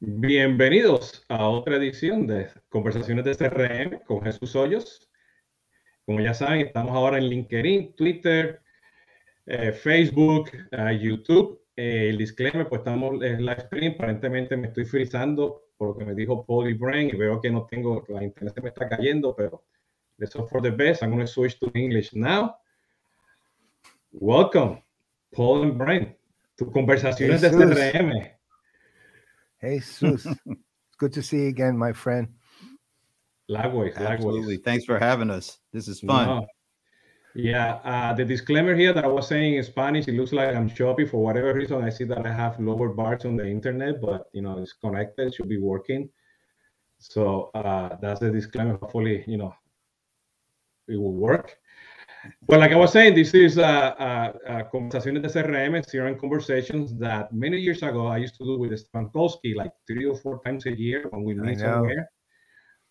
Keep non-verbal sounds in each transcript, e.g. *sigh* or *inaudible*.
Bienvenidos a otra edición de Conversaciones de CRM con Jesús Hoyos. Como ya saben, estamos ahora en LinkedIn, Twitter, eh, Facebook, uh, YouTube. Eh, el disclaimer, pues estamos en live stream. Aparentemente me estoy frizando por lo que me dijo Paul y Brain y veo que no tengo, la internet se me está cayendo, pero let's hope for the best. I'm going to switch to English now. Welcome, Paul and Brain, to Conversaciones de CRM. Hey, Sus. it's *laughs* good to see you again, my friend. Likewise, Absolutely. likewise. Thanks for having us. This is fun. No. Yeah, uh, the disclaimer here that I was saying in Spanish, it looks like I'm choppy for whatever reason. I see that I have lower bars on the internet, but you know it's connected, should be working. So uh, that's the disclaimer. Hopefully, you know, it will work. Well, like I was saying, this is uh, uh, uh, Conversaciones de CRM, CRM conversations that many years ago I used to do with Stankowski, like three or four times a year when we meet somewhere.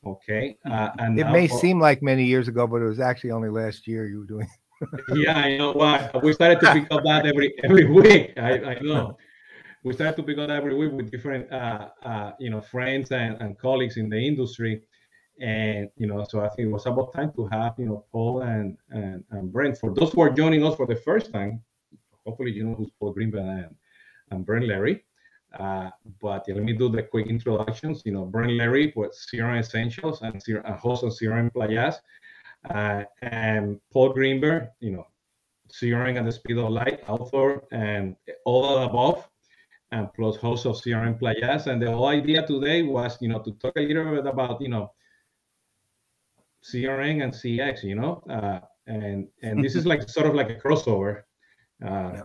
Okay, uh, and It may for- seem like many years ago, but it was actually only last year you were doing. yeah, I know why. We started to pick up that every every week. I, I know. We started to pick up every week with different uh, uh, you know friends and, and colleagues in the industry. And you know, so I think it was about time to have you know Paul and and, and Brent. For those who are joining us for the first time, hopefully you know who's Paul Greenberg and, and Brent Leary. Uh, but yeah, let me do the quick introductions. You know, Brent Leary was CRM Essentials and, CRM, host of CRM Playaz. Uh, and Paul Greenberg, you know, CRM at the speed of light, author, and all of above, and plus host of CRM Playaz. And the whole idea today was, you know, to talk a little bit about, you know, CRM and CX, you know, uh, and and this is like sort of like a crossover. Uh, Yeah.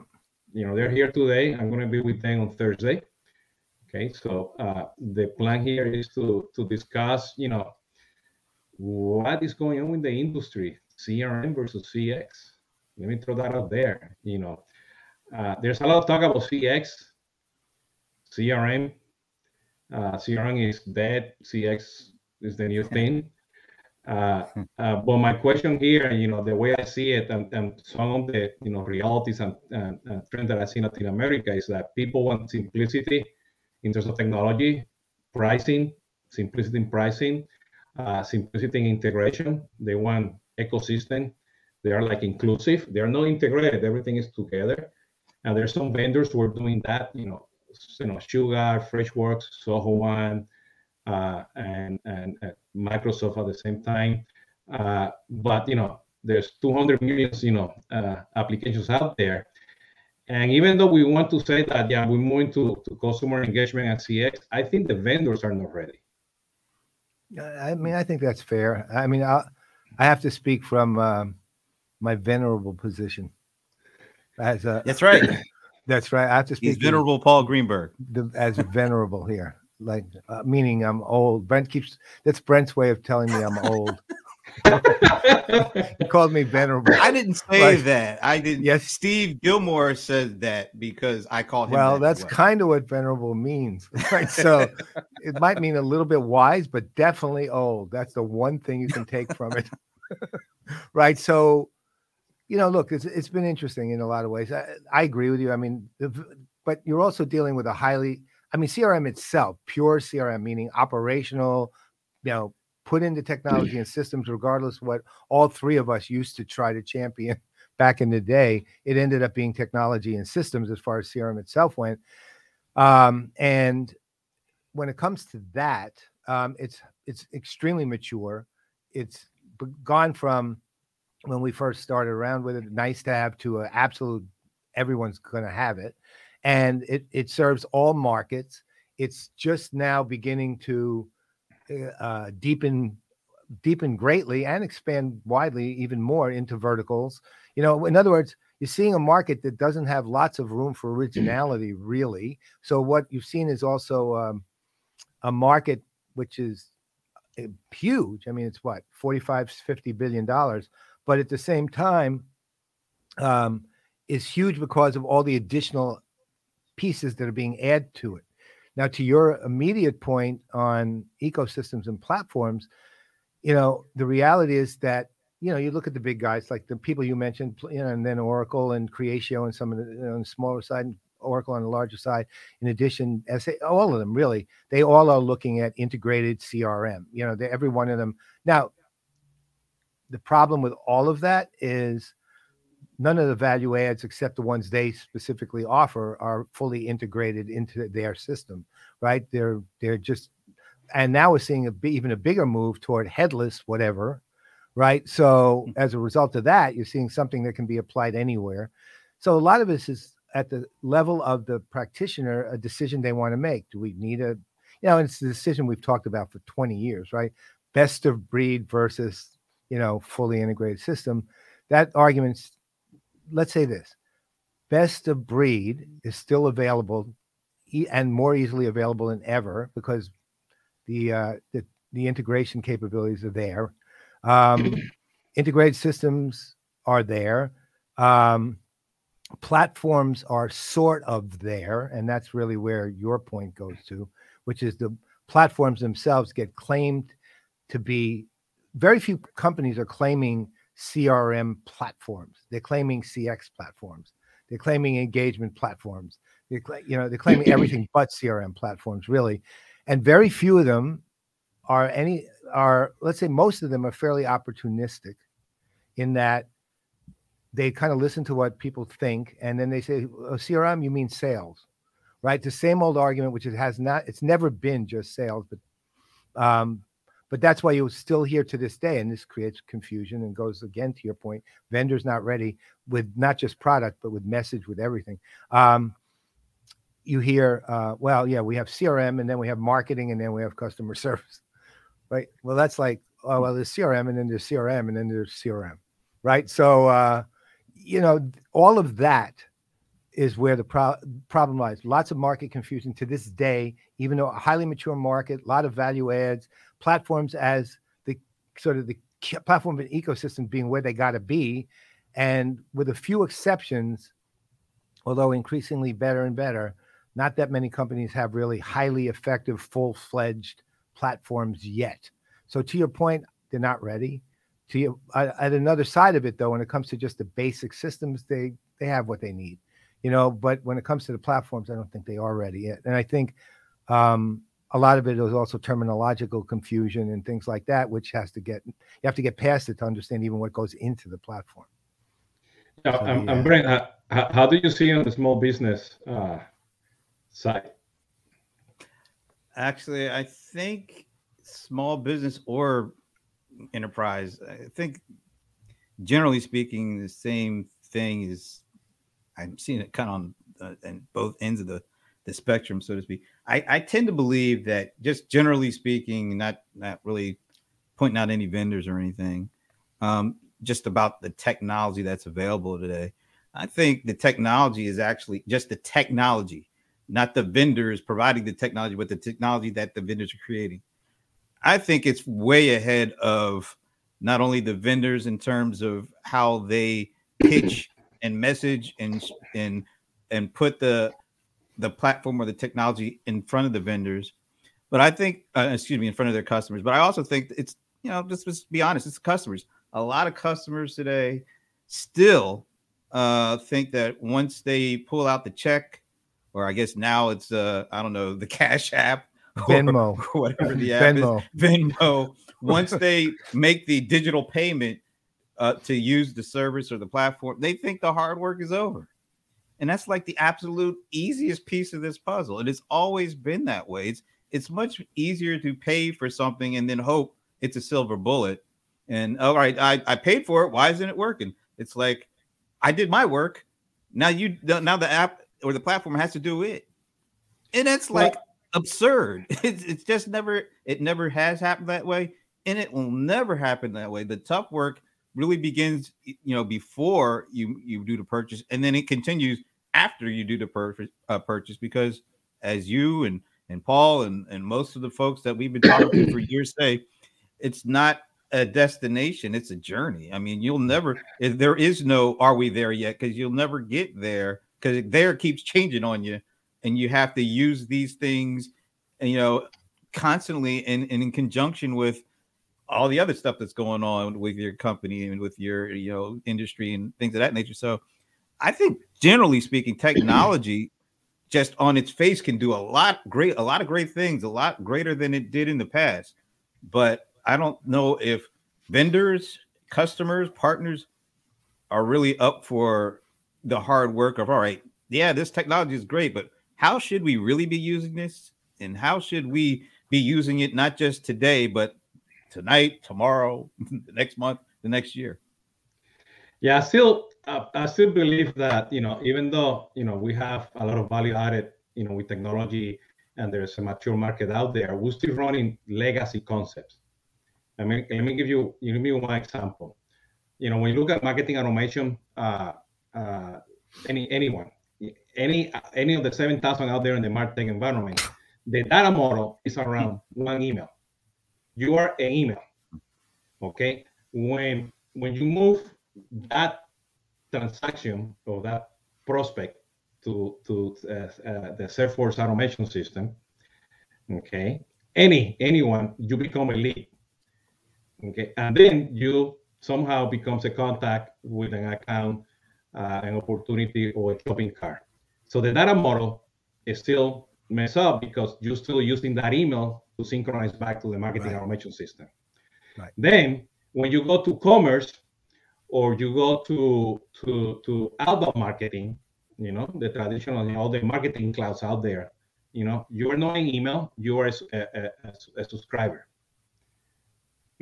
You know, they're here today. I'm going to be with them on Thursday. Okay, so uh, the plan here is to to discuss, you know, what is going on with the industry, CRM versus CX. Let me throw that out there. You know, uh, there's a lot of talk about CX, CRM. Uh, CRM is dead. CX is the new thing. Uh, uh, but my question here, you know, the way I see it, and, and some of the you know realities and, and, and trends that I see in Latin America is that people want simplicity in terms of technology, pricing, simplicity in pricing, uh, simplicity in integration. They want ecosystem. They are like inclusive. They are not integrated. Everything is together. And there's some vendors who are doing that. You know, you know, Sugar, Freshworks, Zoho One, and and uh, Microsoft at the same time. Uh, but you know, there's 200 million you know uh, applications out there. And even though we want to say that, yeah, we're moving to, to customer engagement and CX, I think the vendors are not ready. I I mean, I think that's fair. I mean, I I have to speak from um, my venerable position. As a, That's right. *coughs* that's right. I have to speak. He's speak Venerable Paul Greenberg. the, as venerable here, like uh, meaning I'm old. Brent keeps that's Brent's way of telling me I'm old. He called me venerable. I didn't say Right. that. I didn't. Yes. Steve Gilmore said that because I called him. Well, that that's kind of what venerable means, *laughs* right? So it might mean a little bit wise, but definitely old. That's the one thing you can take from it, *laughs* right? So, you know, look, it's it's been interesting in a lot of ways. I, I agree with you. I mean, the, but you're also dealing with a highly, I mean, CRM itself, pure CRM, meaning operational, you know, put into technology and systems, regardless what all three of us used to try to champion *laughs* back in the day. It ended up being technology and systems as far as CRM itself went. Um, and when it comes to that, um, it's it's extremely mature. It's gone from when we first started around with it, nice to have to a absolute everyone's going to have it, and it it serves all markets. It's just now beginning to uh, uh, deepen deepen greatly and expand widely even more into verticals. You know, in other words, you're seeing a market that doesn't have lots of room for originality, really. So what you've seen is also um, a market which is uh, huge. I mean, it's what 45, 50 billion dollars, but at the same time, um, is huge because of all the additional pieces that are being added to it. Now, to your immediate point on ecosystems and platforms, you know, the reality is that you know you look at the big guys like the people you mentioned, you know, and then Oracle and Creatio and some of the you know, on the smaller side, and Oracle on the larger side. In addition, SA, all of them really, they all are looking at integrated CRM. You know, every one of them. Now, the problem with all of that is none of the value adds except the ones they specifically offer are fully integrated into their system right? They're they're just and now we're seeing a even a bigger move toward headless whatever right? So mm. as a result of that you're seeing something that can be applied anywhere. So a lot of this is at the level of the practitioner a decision they want to make. Do we need a you know it's the decision we've talked about for 20 years right? Best of breed versus you know fully integrated system. That argument's let's say this best of breed is still available and more easily available than ever because the uh, the, the integration capabilities are there. Um, *clears throat* integrated systems are there. Um, platforms are sort of there, and that's really where your point goes to, which is the platforms themselves get claimed to be. Very few companies are claiming CRM platforms. They're claiming CX platforms. They're claiming engagement platforms. They're, you know, they're claiming everything but CRM platforms, really. And very few of them are any are let's say most of them are fairly opportunistic in that they kind of listen to what people think and then they say oh, crm you mean sales right the same old argument which it has not it's never been just sales but um, but that's why you're still here to this day. And this creates confusion and goes again to your point. Vendors not ready with not just product, but with message, with everything. Um, you hear, uh, well, yeah, we have CRM and then we have marketing and then we have customer *laughs* service, right? Well, that's like, oh, well, there's CRM and then there's CRM and then there's CRM, right? So, uh, you know, all of that is where the pro- problem lies. Lots of market confusion to this day, even though a highly mature market, a lot of value adds, platforms as the sort of the platform and ecosystem being where they got to be. And with a few exceptions, although increasingly better and better, not that many companies have really highly effective, full fledged platforms yet. So, to your point, they're not ready. To you, at another side of it, though, when it comes to just the basic systems, they they have what they need you know but when it comes to the platforms i don't think they are ready yet and i think um, a lot of it is also terminological confusion and things like that which has to get you have to get past it to understand even what goes into the platform yeah, so, I'm, yeah. I'm bringing, uh, how, how, do you see on the small business uh, side actually i think small business or enterprise i think generally speaking the same thing is I'm seeing it kind of on uh, and both ends of the the spectrum, so to speak. I, I tend to believe that just generally speaking, not not really pointing out any vendors or anything, um, just about the technology that's available today. I think the technology is actually just the technology, not the vendors providing the technology, but the technology that the vendors are creating. I think it's way ahead of not only the vendors in terms of how they pitch and message and and and put the the platform or the technology in front of the vendors. But I think, uh, excuse me, in front of their customers. But I also think it's you know just, just be honest, it's customers. A lot of customers today still uh, think that once they pull out the check, or I guess now it's uh, I don't know the *laughs* Cash App, Venmo, *laughs* whatever the app Venmo. is, Venmo. *laughs* Once they make the digital payment, uh, to use the service or the platform, they think the hard work is over. And that's like the absolute easiest piece of this puzzle. It has always been that way. It's it's much easier to pay for something and then hope it's a silver bullet. And oh, all right, I, I paid for it. Why isn't it working? It's like I did my work. Now you now the app or the platform has to do it. And it's like well, absurd. *laughs* It's, it's just never it never has happened that way. And it will never happen that way. The tough work really begins, you know, before you you do the purchase, and then it continues after you do the purchase. Uh, purchase because, as you and and Paul and and most of the folks that we've been talking to for *coughs* years say, it's not a destination; it's a journey. I mean, you'll never. There is no "Are we there yet?" Because you'll never get there because there keeps changing on you, and you have to use these things, and you know, constantly and, and in conjunction with all the other stuff that's going on with your company and with your you know industry and things of that nature. So I think generally speaking, technology just on its face can do a lot great, a lot of great things, a lot greater than it did in the past. But I don't know if vendors, customers, partners are really up for the hard work of all right, yeah, this technology is great, but how should we really be using this? And how should we be using it not just today, but tonight, tomorrow, *laughs* the next month, the next year? Yeah, I still uh, I still believe that you know even though you know we have a lot of value added you know with technology and there's a mature market out there, we're still running legacy concepts. I mean, let me give you give me one example. You know, when you look at marketing automation, uh, uh, any anyone, any any of the seven thousand out there in the marketing environment, the data model is around one email. You are an email. Okay. When when you move that transaction or that prospect to to uh, uh, the Salesforce automation system, okay, any anyone, you become a lead. Okay, and then you somehow becomes a contact with an account, uh, an opportunity, or a shopping cart. So the data model is still mess up because you're still using that email to synchronize back to the marketing right. automation system. Right. Then when you go to commerce or you go to to to outbound marketing, you know, the traditional, all the marketing clouds out there, you know, you are not an email, you are a, a, a, subscriber.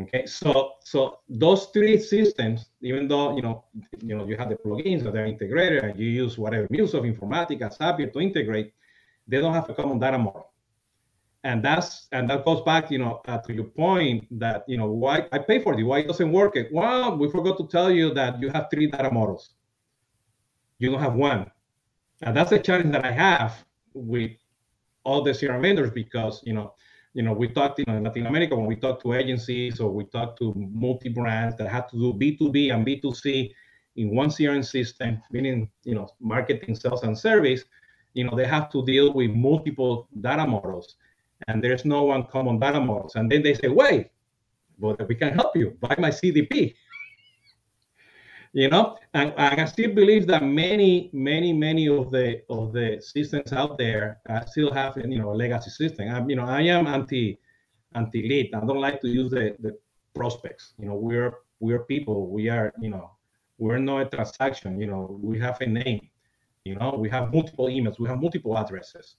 Okay, so so those three systems, even though you know you know you have the plugins that are integrated and you use whatever MuleSoft, Informatica, Zapier to integrate, they don't have a common data model. And that's and that goes back, you know, uh, to your point that you know why I pay for it, why it doesn't work. It well, we forgot to tell you that you have three data models. You don't have one, and that's the challenge that I have with all the CRM vendors because you know, you know, we talked you know, in Latin America when we talk to agencies or we talk to multi brands that have to do B two B and B two C in one CRM system, meaning you know, marketing, sales, and service you know, they have to deal with multiple data models and there's no one common data models. And then they say, wait, but we can help you buy my CDP. you know, and, and, I still believe that many, many, many of the of the systems out there uh, still have you know a legacy system. I, you know, I am anti anti lead. I don't like to use the, the prospects. You know, we're we're people. We are you know we're not a transaction. You know, we have a name. You know, we have multiple emails, we have multiple addresses.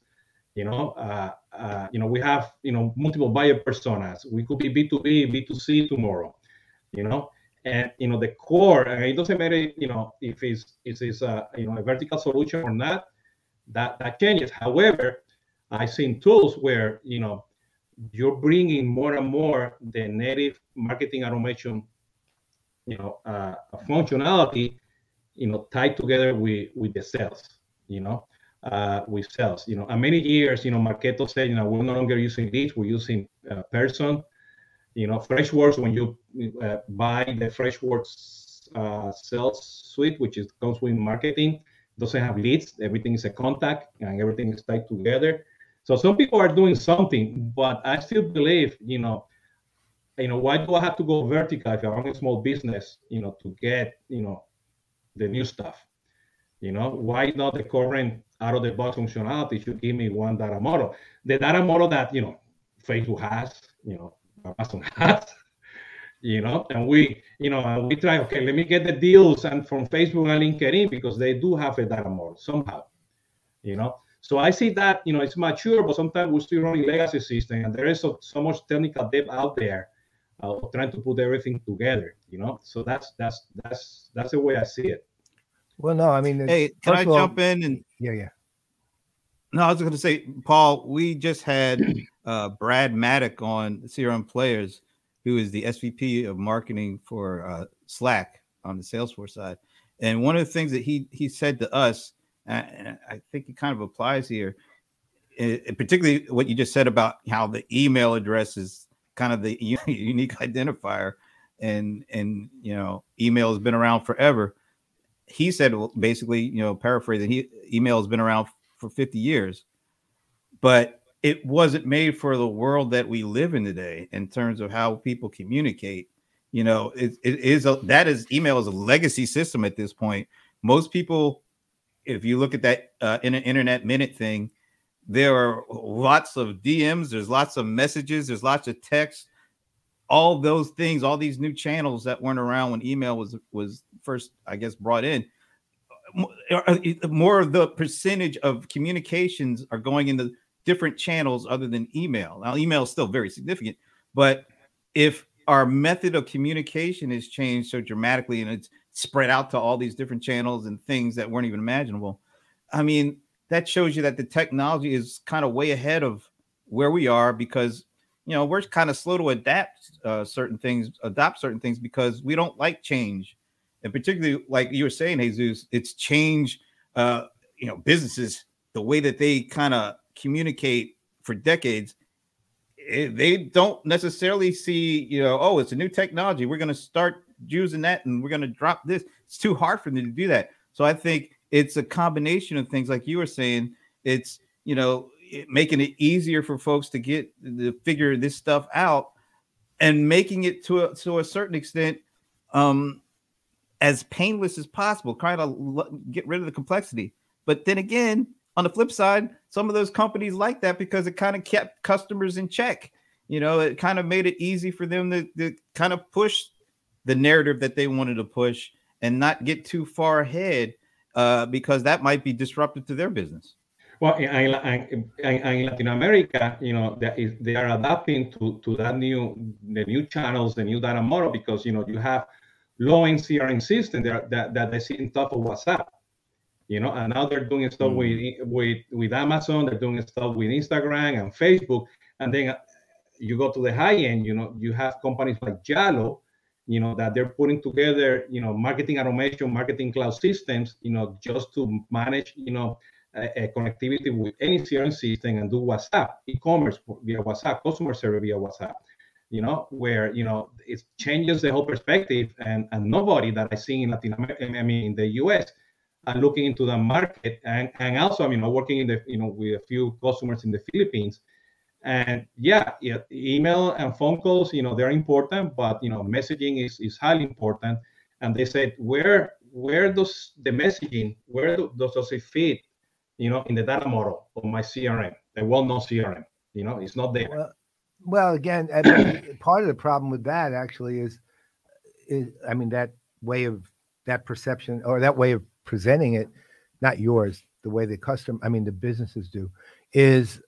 You know, uh, uh, you know, we have you know multiple buyer personas. We could be B two B, B two C tomorrow. You know, and you know the core. And it doesn't matter, you know, if it's if it's a you know a vertical solution or not. That that changes. However, I've seen tools where you know you're bringing more and more the native marketing automation you know uh, functionality you know, tied together with with the sales, you know, uh, with sales, you know. And many years, you know, Marketo said, you know, we're no longer using leads, we're using uh, person, you know, Freshworks. When you uh, buy the Freshworks uh, sales suite, which is comes with marketing, doesn't have leads. Everything is a contact, and everything is tied together. So some people are doing something, but I still believe, you know, you know, why do I have to go vertical if I run a small business, you know, to get, you know, the new stuff. You know, why not the current out of the box functionality should give me one data model? The data model that, you know, Facebook has, you know, Amazon has, *laughs* you know, and we, you know, we try, okay, let me get the deals and from Facebook and LinkedIn because they do have a data model somehow, you know. So I see that, you know, it's mature, but sometimes we're still running legacy system and there is so, so much technical debt out there uh, trying to put everything together you know so that's that's that's that's the way i see it well no i mean hey can i jump all, in and yeah yeah. No i was going to say paul we just had *clears throat* uh, brad maddock on crm playaz who is the svp of marketing for uh, slack on the salesforce side. And one of the things that he he said to us and i think it kind of applies here it, particularly what you just said about how the email address is kind of the *laughs* unique identifier and and you know email has been around forever he said basically you know paraphrasing he email has been around for 50 years but it wasn't made for the world that we live in today in terms of how people communicate. You know it, it is a that is email is a legacy system at this point. Most people if you look at that uh, in an internet minute thing, there are lots of DMs, there's lots of messages, there's lots of text, all those things, all these new channels that weren't around when email was was first, I guess, brought in. More of the percentage of communications are going into different channels other than email. Now, email is still very significant, but if our method of communication has changed so dramatically and it's spread out to all these different channels and things that weren't even imaginable. I mean, that shows you that the technology is kind of way ahead of where we are because you know we're kind of slow to adapt uh, certain things, adopt certain things because we don't like change, and particularly like you were saying, Jesus, it's change. Uh, you know, businesses the way that they kind of communicate for decades it, eh, they don't necessarily see, you know, oh, it's a new technology. We're going to start using that and we're going to drop this. It's too hard for them to do that. So I think it's a combination of things, like you were saying. It's you know making it easier for folks to get to figure this stuff out, and making it to a to a certain extent um, as painless as possible. Trying to get rid of the complexity. But then again, on the flip side, some of those companies like that because it kind of kept customers in check. You know, it kind of made it easy for them to, to kind of push the narrative that they wanted to push and not get too far ahead uh, because that might be disruptive to their business. Well, in, in, in Latin America, you know, is, they are adapting to, to that new the new channels, the new data model, because you know you have low-end CRM system that, that that they see in top of WhatsApp, you know, and now they're doing stuff mm. with with with Amazon, they're doing stuff with Instagram and Facebook, and then you go to the high end, you know, you have companies like Yalo you know that they're putting together you know marketing automation marketing cloud systems you know just to manage you know Eh, eh, connectivity with any crm system and do whatsapp e-commerce via whatsapp customer service via whatsapp you know where you know it changes the whole perspective and and nobody that i see in latin america i mean in the us are looking into the market and and also i mean working in the you know with a few customers in the philippines and yeah, yeah, email and phone calls, you know, they're important, but you know, messaging is, is highly important. And they said, where where does the messaging, where do, does, does it fit, you know, in the data model of my CRM, the well-known CRM? You know, it's not there. Well, well again, *coughs* part of the problem with that actually is, is I mean, that way of that perception or that way of presenting it, not yours, the way the custom, I mean, the businesses do, is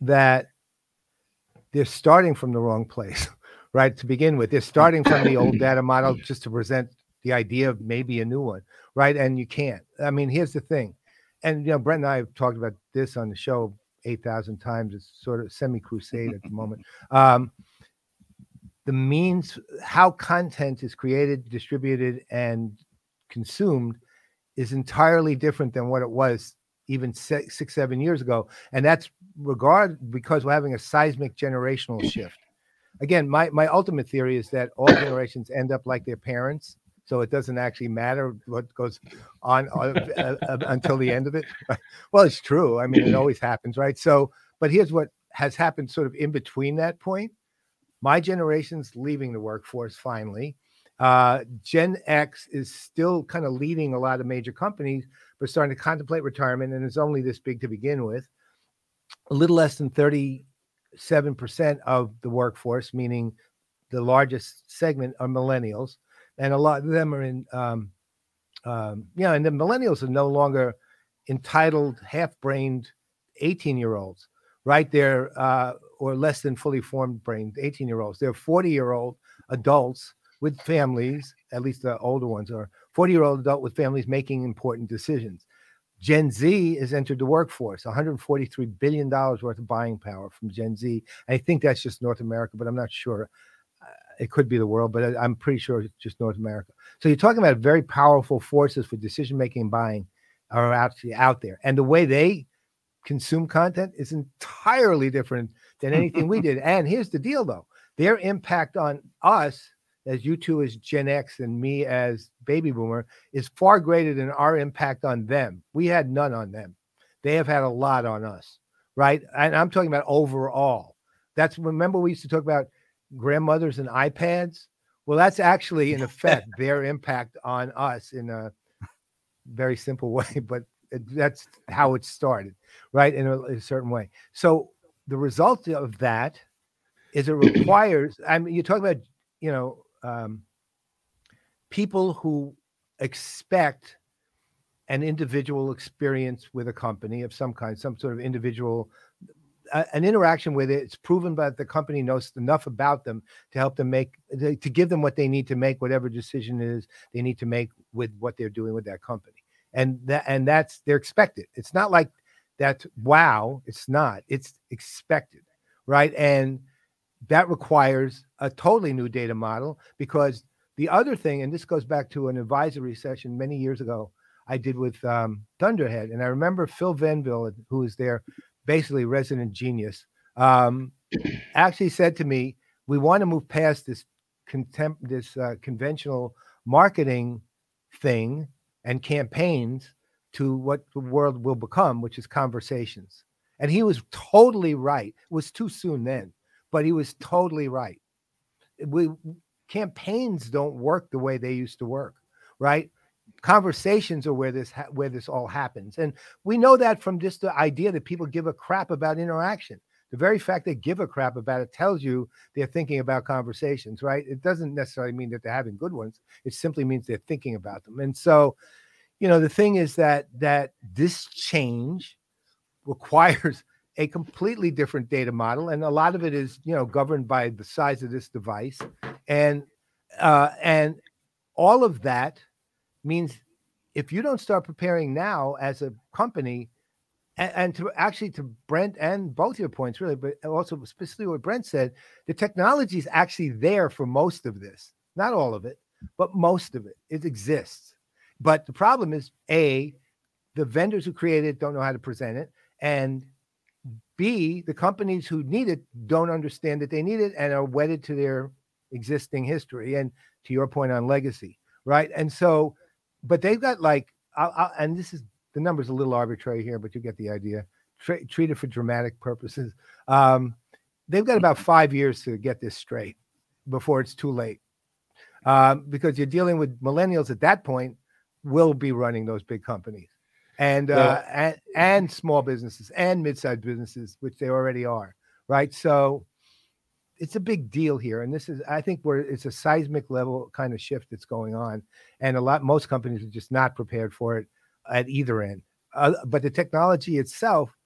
that they're starting from the wrong place, *laughs* right? To begin with, they're starting from the old data model just to present the idea of maybe a new one, right? And you can't. I mean, here's the thing, and you know, Brent and I have talked about this on the show eight thousand times. It's sort of semi crusade at the moment. *laughs* Um, the means how content is created, distributed, and consumed is entirely different than what it was even six, six, seven years ago. And that's regard because we're having a seismic generational shift. Again, my, my ultimate theory is that all generations end up like their parents. So it doesn't actually matter what goes on uh, uh, uh, until the end of it. *laughs* well, it's true. I mean, it *clears throat* always happens, right? So, but here's what has happened sort of in between that point. My generation's leaving the workforce finally. Uh, Gen X is still kind of leading a lot of major companies, but starting to contemplate retirement, and it's only this big to begin with. A little less than 37% of the workforce, meaning the largest segment, are millennials, and a lot of them are in, um, um, yeah, and the millennials are no longer entitled, half-brained 18-year-olds, right? They're uh, or less than fully formed brain 18-year-olds. They're 40-year-old adults with families, at least the older ones are 40 year old adult with families making important decisions. Gen Z has entered the workforce, $143 billion worth of buying power from Gen Z. I think that's just North America, but I'm not sure. It could be the world, but I'm pretty sure it's just North America. So you're talking about very powerful forces for decision making and buying are actually out there. And the way they consume content is entirely different than *laughs* anything we did. And here's the deal though their impact on us as you two as Gen X and me as baby boomer is far greater than our impact on them. We had none on them. They have had a lot on us, right? And I'm talking about overall. That's remember we used to talk about grandmothers and iPads. Well, that's actually in *laughs* effect their impact on us in a very simple *laughs* way, but That's how it started, right? In a, a certain way. So the result of that is it *clears throat* requires. I mean, you talk about you know um, people who expect an individual experience with a company of some kind, some sort of individual, an interaction with it. It's proven that the company knows enough about them to help them make, to give them what they need to make whatever decision is they need to make with what they're doing with that company. And that, and that's, they're expected. It's not like that's wow. It's not, it's expected. Right. And that requires a totally new data model because the other thing, and this goes back to an advisory session many years ago, I did with um, Thunderhead, and I remember Phil Venville, who was their basically resident genius, um, actually said to me, "We want to move past this contempt, this uh, conventional marketing thing and campaigns to what the world will become, which is conversations." And he was totally right. It was too soon then, but he was totally right. We campaigns don't work the way they used to work, right? Conversations are where this ha- where this all happens and we know that from just the idea that people give a crap about interaction. The very fact they give a crap about it tells you they're thinking about conversations right? It doesn't necessarily mean that they're having good ones. It simply means they're thinking about them and so you know the thing is that that this change requires *laughs* a completely different data model and a lot of it is you know governed by the size of this device and uh and all of that means if you don't start preparing now as a company, and, and, to actually to Brent and both your points really, but also specifically what Brent said, the technology is actually there for most of this, not all of it, but most of it. It exists. But the problem is a the vendors who create it don't know how to present it, and B, the companies who need it don't understand that they need it and are wedded to their existing history and to your point on legacy, right? And so but they've got like, I'll, I'll, and this is the number's a little arbitrary here, but you get the idea. Tra- treat it for dramatic purposes. Um, they've got about five years to get this straight before it's too late, um, because you're dealing with millennials at that point will be running those big companies and uh, and and small businesses and mid-sized businesses, which they already are, right? So it's a big deal here and this is i think where it's a seismic level kind of shift that's going on and a lot most companies are just not prepared for it at either end. Uh, but the technology itself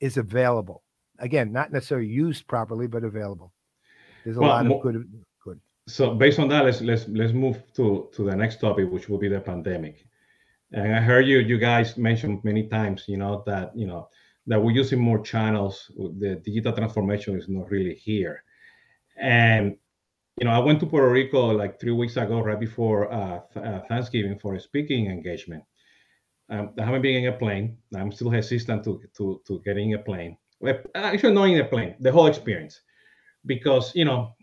is available. Again not necessarily used properly but available. There's a well, lot of good good. So based on that let's let's let's move to to the next topic which will be the pandemic. And i heard you you guys mentioned many times you know that you know that we're using more channels. The digital transformation is not really here and you know, I went to Puerto Rico like three weeks ago, right before uh, uh, Thanksgiving, for a speaking engagement. Um, I haven't been in a plane. I'm still hesitant to to to getting a plane. Well, Actually, not in a plane. The whole experience, because you know,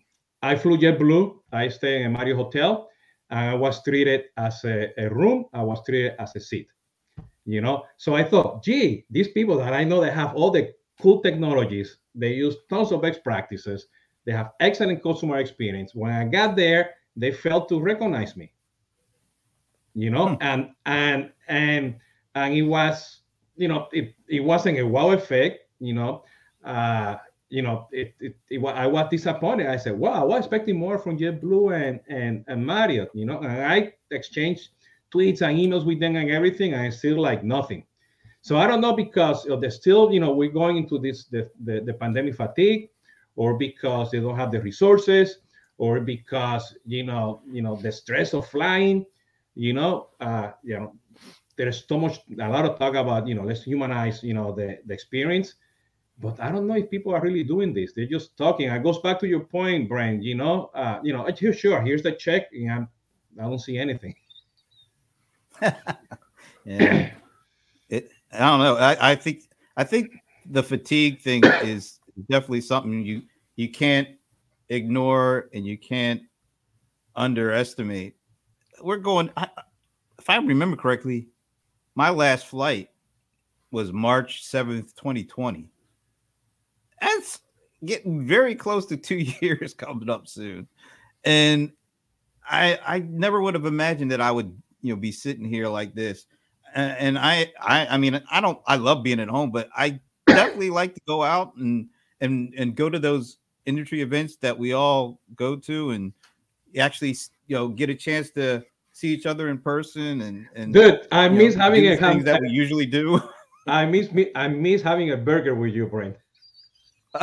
I flew JetBlue. I stayed in a Marriott hotel, I was treated as a, a room. I was treated as a seat. You know, so I thought, gee, these people that I know they have all the cool technologies. They use tons of best practices they have excellent customer experience. When I got there, they failed to recognize me. You know, hmm. and and and and it was, you know, it, it wasn't a wow effect, you know. Uh, you know, it, it, it, I was disappointed. I said, "Wow, I was expecting more from JetBlue and and and Marriott." You know, and I exchanged tweets and emails with them and everything, and still like nothing. So I don't know because of the still, you know, we're going into this the, the, the pandemic fatigue or because they don't have the resources or because you know you know the stress of flying you know uh you know there's so much a lot of talk about you know let's humanize you know the the experience. But i don't know if people are really doing this. They're just talking. It goes back to your point brian you know uh you know here sure? Here's the check and I'm, i don't see anything. *laughs* Yeah. It i don't know. I, I think i think the fatigue thing is definitely something you you can't ignore and you can't underestimate. We're going. I, if I remember correctly, my last flight was March seventh, twenty twenty. That's getting very close to two *laughs* years coming up soon, and I I never would have imagined that I would you know be sitting here like this. and I, I, I mean, I don't, I love being at home, but I definitely like to go out and and and go to those industry events that we all go to, and actually, you know, get a chance to see each other in person. And and good, I miss know, having a things that we usually do. *laughs* I miss me, I miss having a burger with you, Brent. *laughs*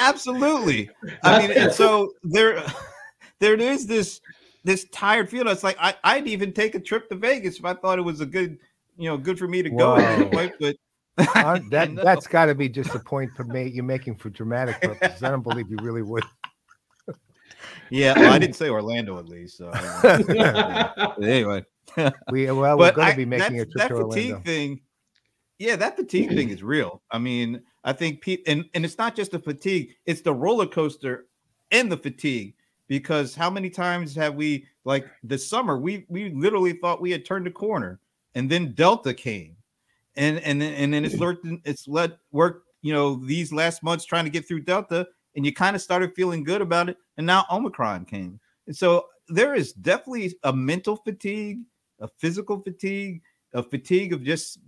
Absolutely. I mean, and so there, *laughs* there is this this tired feeling. It's like I, I'd even take a trip to Vegas if I thought it was a good, you know, good for me to go. But *laughs* that that's got to be just a point for me you're making for dramatic purposes. I don't believe you really would. Yeah, well, I didn't *laughs* say Orlando at least. So *laughs* anyway, we well we're going to be making a trip that to fatigue Orlando. thing. Yeah, that fatigue thing is real. I mean, I think Pete, and and it's not just the fatigue; it's the roller coaster and the fatigue because how many times have we like this summer we we literally thought we had turned a corner and then delta came and and then and then it's lurked it's let work you know these last months trying to get through delta and you kind of started feeling good about it and now omicron came and so there is definitely a mental fatigue a physical fatigue a fatigue of just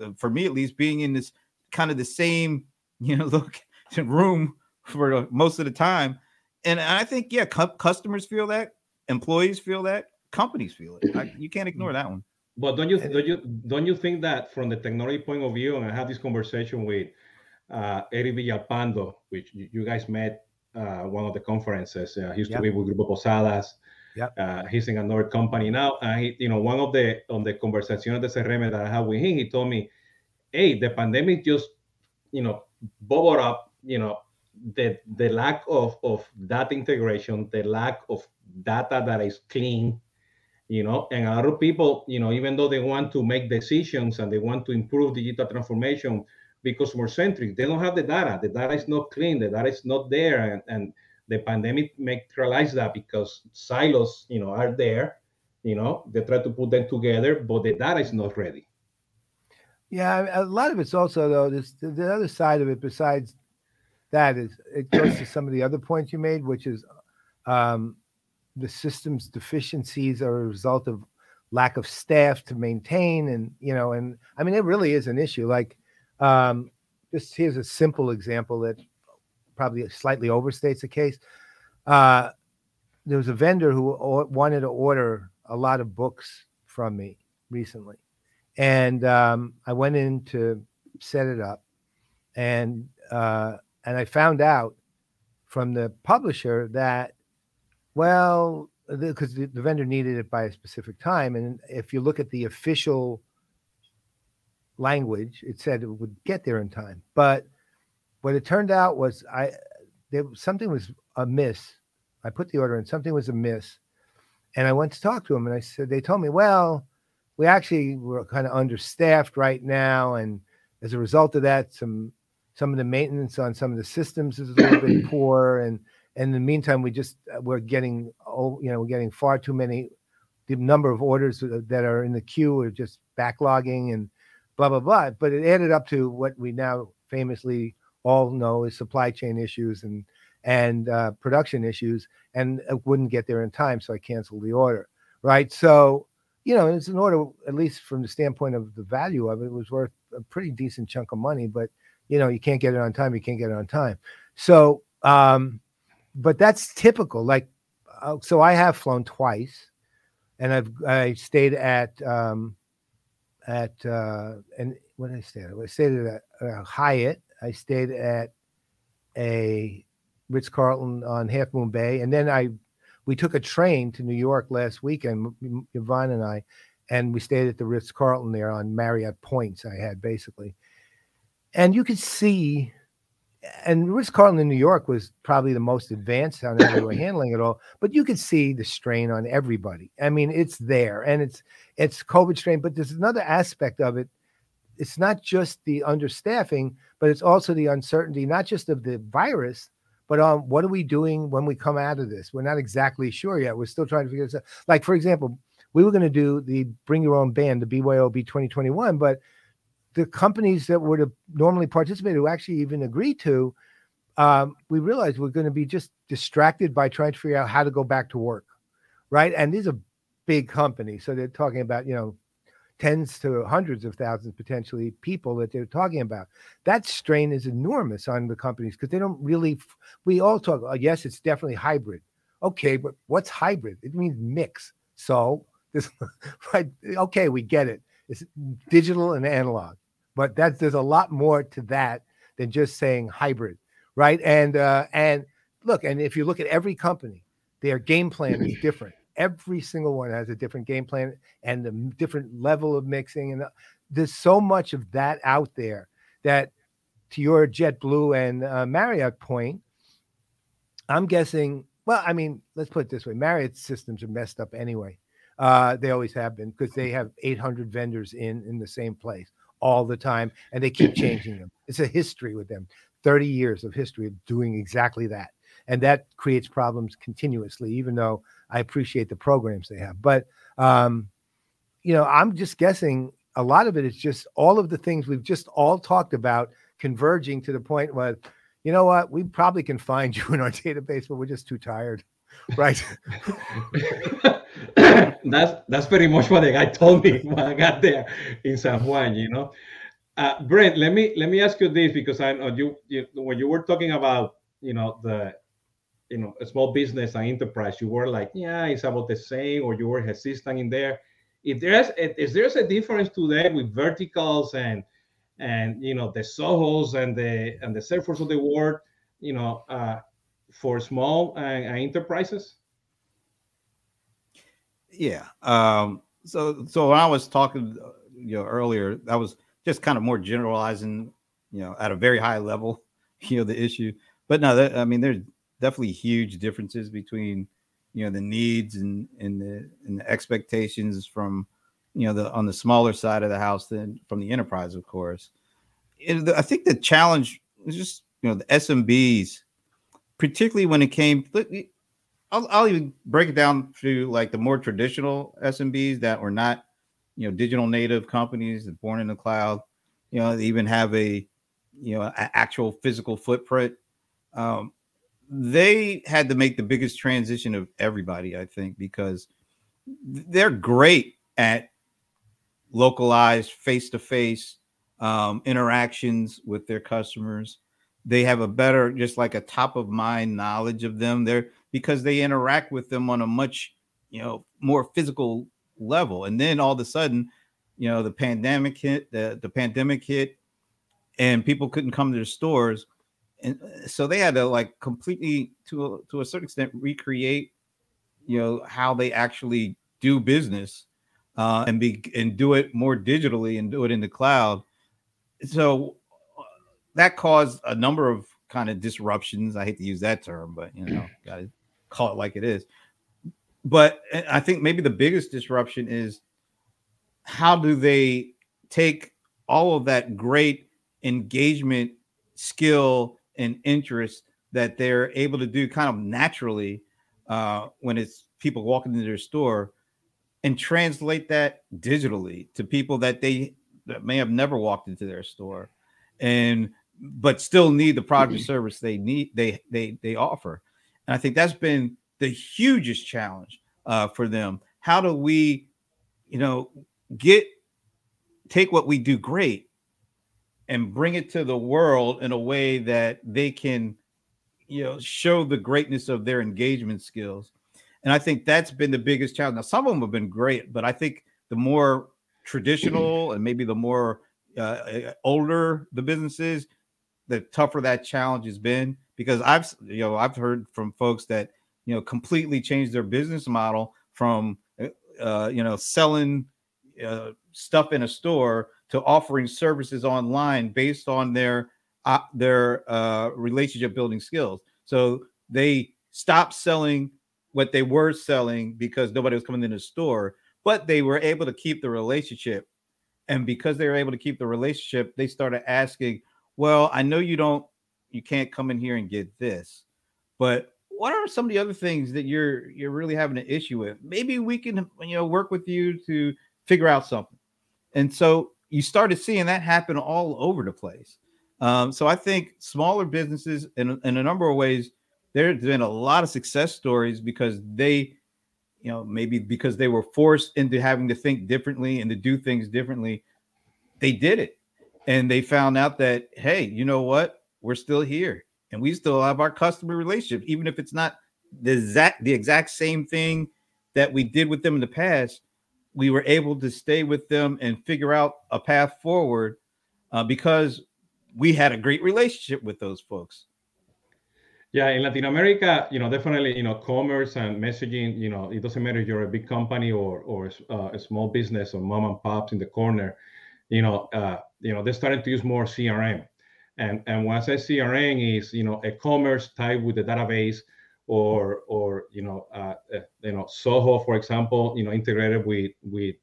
uh, for me at least being in this kind of the same *laughs* you know look room for most of the time and I think yeah, cu- customers feel that, employees feel that, companies feel it. I, you can't ignore that one. But don't you don't you don't you think that from the technology point of view, and I had this conversation with uh, Eric Villalpando, which you guys met uh, one of the conferences. Uh, he used yep. to be with Grupo Posadas. Yep. Uh, he's in another company now. And he, you know, one of the on the conversations de CRM that I had with him, he told me, "Hey, the pandemic just, you know, bubbled up, you know, the the lack of of data integration, the lack of data that is clean, you know, and a lot of people, you know, even though they want to make decisions and they want to improve digital transformation, because more centric, they don't have the data. The data is not clean. The data is not there, and, and the pandemic make realize that because silos, you know, are there. You know, they try to put them together, but the data is not ready. Yeah, a lot of it's also though this the other side of it. Besides that is it goes to some of the other points you made, which is um, the system's deficiencies are a result of lack of staff to maintain, and you know, and I mean, it really is an issue. Like, um, just here's a simple example that probably slightly overstates the case. Uh, there was a vendor who wanted to order a lot of books from me recently, and um, I went in to set it up, and uh, and I found out from the publisher that, well, because the, the, vendor needed it by a specific time, and if you look at the official language, it said it would get there in time. But what it turned out was I there something was amiss. I put the order in, something was amiss, and I went to talk to them, and I said they told me, well, we actually were kind of understaffed right now, and as a result of that, some some of the maintenance on some of the systems is a little bit *clears throat* poor and, and in the meantime we just uh, we're getting oh you know we're getting far too many the number of orders that are in the queue are just backlogging and blah blah blah. But it added up to what we now famously all know is supply chain issues and and uh, production issues and it wouldn't get there in time so i canceled the order right? So you know it's an order at least from the standpoint of the value of it, it was worth a pretty decent chunk of money but you know you can't get it on time you can't get it on time. So um but that's typical like uh, so i have flown twice and i've i stayed at um at uh and what did i stay at? I stayed at a, hyatt. I stayed at a ritz-carlton on half moon bay and then i we took a train to new york last weekend yvonne and i and we stayed at the ritz-carlton there on marriott points i had basically. And you could see and Ritz Carlton in New York was probably the most advanced on how they were *coughs* handling it all, but you could see the strain on everybody. I mean, it's there and it's it's COVID strain, but there's another aspect of it. It's not just the understaffing, but it's also the uncertainty, not just of the virus, but on what are we doing when we come out of this? We're not exactly sure yet. We're still trying to figure this out. Like, for example, we were going to do the bring your own band, the BYOB 2021, but the companies that would have normally participated who actually even agreed to, um, we realized we're going to be just distracted by trying to figure out how to go back to work, right? And these are big companies, so they're talking about you know tens to hundreds of thousands potentially people that they're talking about. That strain is enormous on the companies because they don't really. We all talk. Oh, yes, it's definitely hybrid. Okay, but what's hybrid? It means mix. So *laughs* this, right? Okay, we get it. It's digital and analog, but that's there's a lot more to that than just saying hybrid, right? And uh, and look, and if you look at every company, their game plan is *clears throat* different every single one has a different game plan and a different level of mixing and uh, there's so much of that out there that to your JetBlue and uh, Marriott point, I'm guessing. Well, I mean, let's put it this way: Marriott's systems are messed up anyway. Uh, they always have been because they have 800 vendors in in the same place all the time, and they keep changing them. It's a history with them, 30 years of history of doing exactly that, and that creates problems continuously. Even though I appreciate the programs they have. But um, you know, I'm just guessing a lot of it is just all of the things we've just all talked about converging to the point where, you know what, we probably can find *laughs* you in our database, but we're just too tired. *laughs* Right. *laughs* *coughs* that's that's pretty much what the guy told me *laughs* when I got there in San Juan, you know. Uh, Brent, let me let me ask you this because I know you, you when you were talking about you know the you know small business and enterprise you were like yeah it's about the same or you were hesitant in there if there's is there's a difference today with verticals and and you know the Zohos and the and the Salesforce of the world you know uh, for small and, and enterprises yeah um so so when i was talking you know earlier that was just kind of more generalizing you know at a very high level *laughs* you know the issue. But no that, i mean there's definitely huge differences between you know the needs and and the and the expectations from you know the on the smaller side of the house than from the enterprise of course. It, i think the challenge is just you know the smbs particularly when it came I'll, I'll even break it down to like the more traditional smbs that were not you know digital native companies that born in the cloud you know they even have a you know an actual physical footprint um, they had to make the biggest transition of everybody, I think, because they're great at localized face to face interactions with their customers. They have a better, just like a top of mind knowledge of them there because they interact with them on a much, you know, more physical level. And then all of a sudden, you know, the pandemic hit, the, the pandemic hit, and people couldn't come to their stores. And uh, so they had to like completely to a, to a certain extent recreate you know how they actually do business uh, and be and do it more digitally and do it in the cloud. So uh, that caused a number of kind of disruptions. I hate to use that term but you know *clears throat* gotta call it like it is but uh, i think maybe the biggest disruption is how do they take all of that great engagement skill and interest that they're able to do kind of naturally uh, when it's people walking into their store and translate that digitally to people that they that may have never walked into their store and but still need the product or mm-hmm. service they need they they they offer and i think that's been the hugest challenge uh, for them. How do we you know get take what we do great and bring it to the world in a way that they can you know show the greatness of their engagement skills? And i think that's been the biggest challenge. Now some of them have been great but i think the more traditional and maybe the more uh, older the businesses the tougher that challenge has been because i've you know i've heard from folks that you know completely changed their business model from uh, uh you know selling uh, stuff in a store to offering services online based on their uh, their uh, relationship building skills. So they stopped selling what they were selling because nobody was coming in the store, but they were able to keep the relationship. And because they were able to keep the relationship, they started asking, "Well, I know you don't, you can't come in here and get this, but what are some of the other things that you're you're really having an issue with? Maybe we can, you know, work with you to figure out something." And so you started seeing that happen all over the place. Um, so I think smaller businesses, in, in a number of ways, there's been a lot of success stories because they, you know, maybe because they were forced into having to think differently and to do things differently, they did it. And they found out that, hey, you know what? We're still here and we still have our customer relationship, even if it's not the exact the exact same thing that we did with them in the past. We were able to stay with them and figure out a path forward uh, because we had a great relationship with those folks. Yeah, in Latin America, you know, definitely, you know, commerce and messaging, you know, it doesn't matter if you're a big company or or uh, a small business or mom and pops in the corner, you know, uh, you know, they're starting to use more CRM, and and when I say CRM is, you know, a commerce type with the database, or or you know, uh, uh, you know, Zoho, for example, you know, integrated with with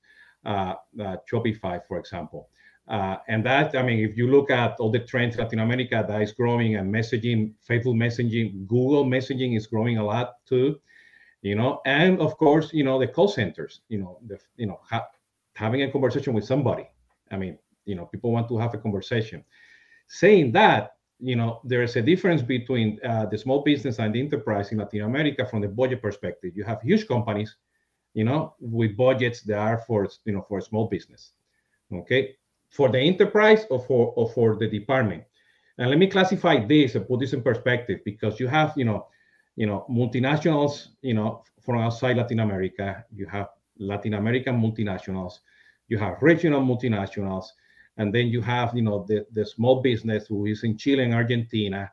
uh, uh, Shopify, for example. Uh, and that, I mean, if you look at all the trends in Latin America, that is growing and messaging, faithful messaging, Google messaging is growing a lot too, you know, and of course, you know, the call centers, you know, the, you know, ha- having a conversation with somebody. I mean, you know, people want to have a conversation. Saying that, you know, there is a difference between uh, the small business and the enterprise in Latin America from the budget perspective. You have huge companies, you know, with budgets that are for, you know, for small business. Okay, for the enterprise or for or for the department. And let me classify this and put this in perspective because you have, you know, you know, multinationals, you know, from outside Latin America. You have Latin American multinationals. You have regional multinationals, and then you have, you know, the the small business who is in Chile and Argentina.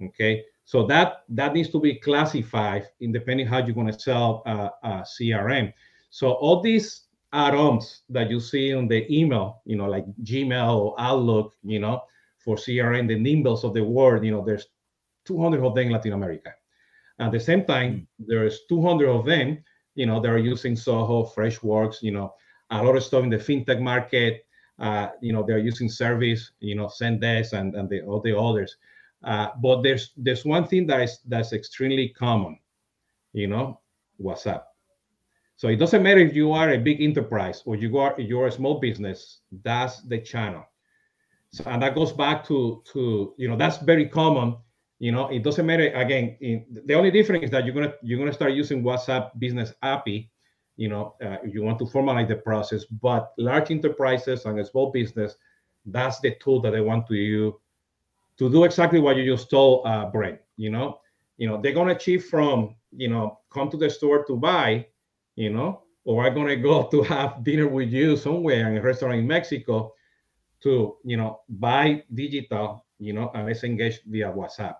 Okay, so that that needs to be classified in depending how you're going to sell uh, uh, CRM. So all these add-ons that you see on the email, you know, like Gmail or Outlook, you know, for CRM, the Nimbles of the world, you know, there's 200 of them in Latin America. At the same time, there's 200 of them, you know, that are using Zoho, Freshworks, you know, a lot of stuff in the fintech market. Uh, you know, they're using service, you know, Zendesk and, and the, all the others. Uh, but there's there's one thing that is that's extremely common, you know, WhatsApp. So it doesn't matter if you are a big enterprise or you are you're a small business. That's the channel. So, and that goes back to to you know that's very common. You know, it doesn't matter. Again, in, the only difference is that you're gonna you're gonna start using WhatsApp Business API. You know, uh, you want to formalize the process, but large enterprises and small business, that's the tool that they want to use to do exactly what you just told uh, Brent. You know, you know they're gonna achieve from you know come to the store to buy you know, or I'm gonna go to have dinner with you somewhere in a restaurant in Mexico to, you know, buy digital, you know, and let's engage via WhatsApp,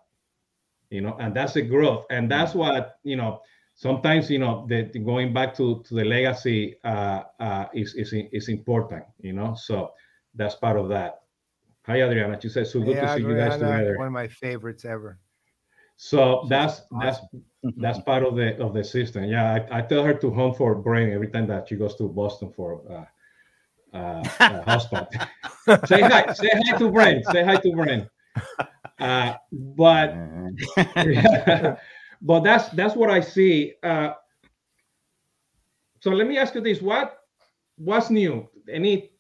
you know, and that's the growth. And that's what, you know, sometimes, you know, the, the going back to, to the legacy uh, uh, is, is, is important, you know, so that's part of that. Hi, Adriana. She said, so good Yeah, to see you guys Adriana, together. One of my favorites ever. So that's that's that's part of the of the system. Yeah, I, I tell her to hunt for Brain every time that she goes to Boston for uh, uh, uh *laughs* hotspot. say hi, say hi to Brain. Say hi to Brain. Uh, but *laughs* *laughs* but that's that's what I see. Uh, so let me ask you this: what what's new? Any